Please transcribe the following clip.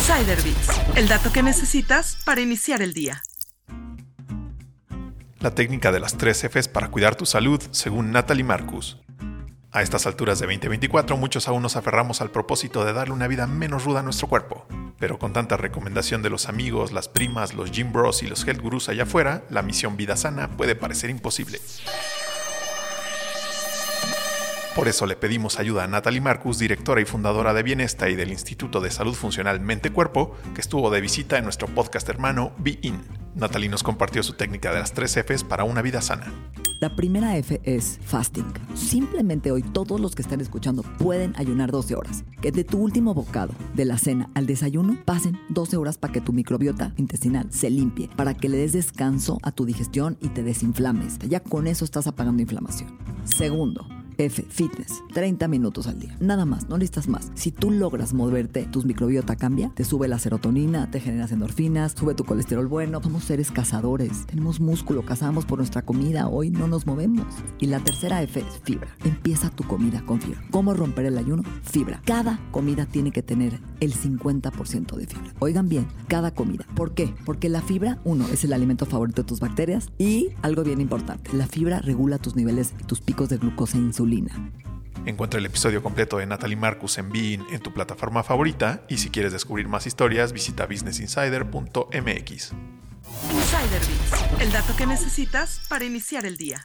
Insider Bits, el dato que necesitas para iniciar el día. La técnica de las tres Fs para cuidar tu salud, según Natalie Marcus. A estas alturas de 2024, muchos aún nos aferramos al propósito de darle una vida menos ruda a nuestro cuerpo. Pero con tanta recomendación de los amigos, las primas, los gym bros y los health gurus allá afuera, la misión vida sana puede parecer imposible. Por eso le pedimos ayuda a Natalie Marcus, directora y fundadora de Bienesta y del Instituto de Salud Funcional Mente-Cuerpo, que estuvo de visita en nuestro podcast hermano Be In. Natalie nos compartió su técnica de las tres Fs para una vida sana. La primera F es fasting. Simplemente hoy todos los que están escuchando pueden ayunar 12 horas. Que de tu último bocado, de la cena al desayuno, pasen 12 horas para que tu microbiota intestinal se limpie, para que le des descanso a tu digestión y te desinflames. Ya con eso estás apagando inflamación. Segundo, F, fitness, 30 minutos al día. Nada más, no necesitas más. Si tú logras moverte, tu microbiota cambia, te sube la serotonina, te generas endorfinas, sube tu colesterol bueno. Somos seres cazadores, tenemos músculo, cazamos por nuestra comida, hoy no nos movemos. Y la tercera F es fibra. Empieza tu comida con fibra. ¿Cómo romper el ayuno? Fibra. Cada comida tiene que tener el 50% de fibra. Oigan bien, cada comida. ¿Por qué? Porque la fibra, uno, es el alimento favorito de tus bacterias y algo bien importante, la fibra regula tus niveles y tus picos de glucosa e insulina Encuentra el episodio completo de Natalie Marcus en Bean en tu plataforma favorita y si quieres descubrir más historias visita businessinsider.mx. Insider Bits, el dato que necesitas para iniciar el día.